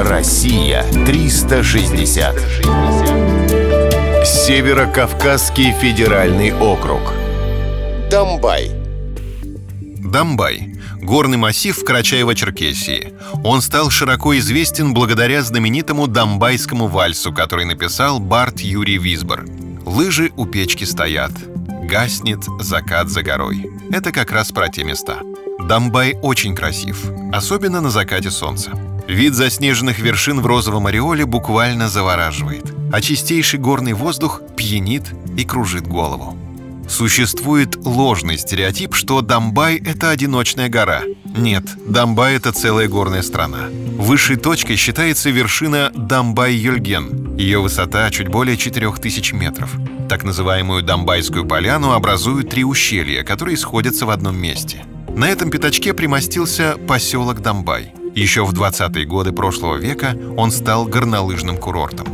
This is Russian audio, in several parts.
Россия 360. Северо-Кавказский федеральный округ. Дамбай. Дамбай – горный массив в Карачаево-Черкесии. Он стал широко известен благодаря знаменитому дамбайскому вальсу, который написал Барт Юрий Висбор. Лыжи у печки стоят. Гаснет закат за горой. Это как раз про те места. Дамбай очень красив, особенно на закате солнца. Вид заснеженных вершин в розовом ореоле буквально завораживает, а чистейший горный воздух пьянит и кружит голову. Существует ложный стереотип, что Дамбай — это одиночная гора. Нет, Дамбай — это целая горная страна. Высшей точкой считается вершина Дамбай-Юльген. Ее высота чуть более 4000 метров. Так называемую Дамбайскую поляну образуют три ущелья, которые сходятся в одном месте. На этом пятачке примостился поселок Дамбай. Еще в 20-е годы прошлого века он стал горнолыжным курортом.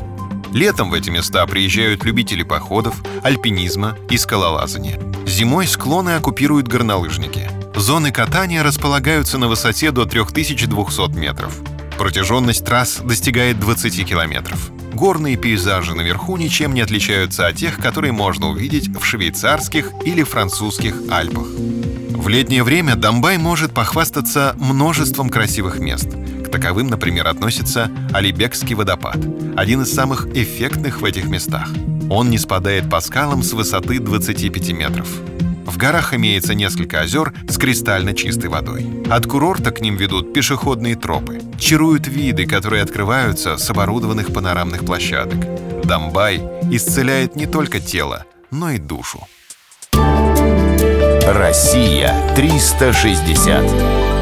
Летом в эти места приезжают любители походов, альпинизма и скалолазания. Зимой склоны оккупируют горнолыжники. Зоны катания располагаются на высоте до 3200 метров. Протяженность трасс достигает 20 километров. Горные пейзажи наверху ничем не отличаются от тех, которые можно увидеть в швейцарских или французских Альпах. В летнее время Дамбай может похвастаться множеством красивых мест. К таковым, например, относится Алибекский водопад, один из самых эффектных в этих местах. Он не спадает по скалам с высоты 25 метров. В горах имеется несколько озер с кристально чистой водой. От курорта к ним ведут пешеходные тропы. Чаруют виды, которые открываются с оборудованных панорамных площадок. Дамбай исцеляет не только тело, но и душу. Россия 360.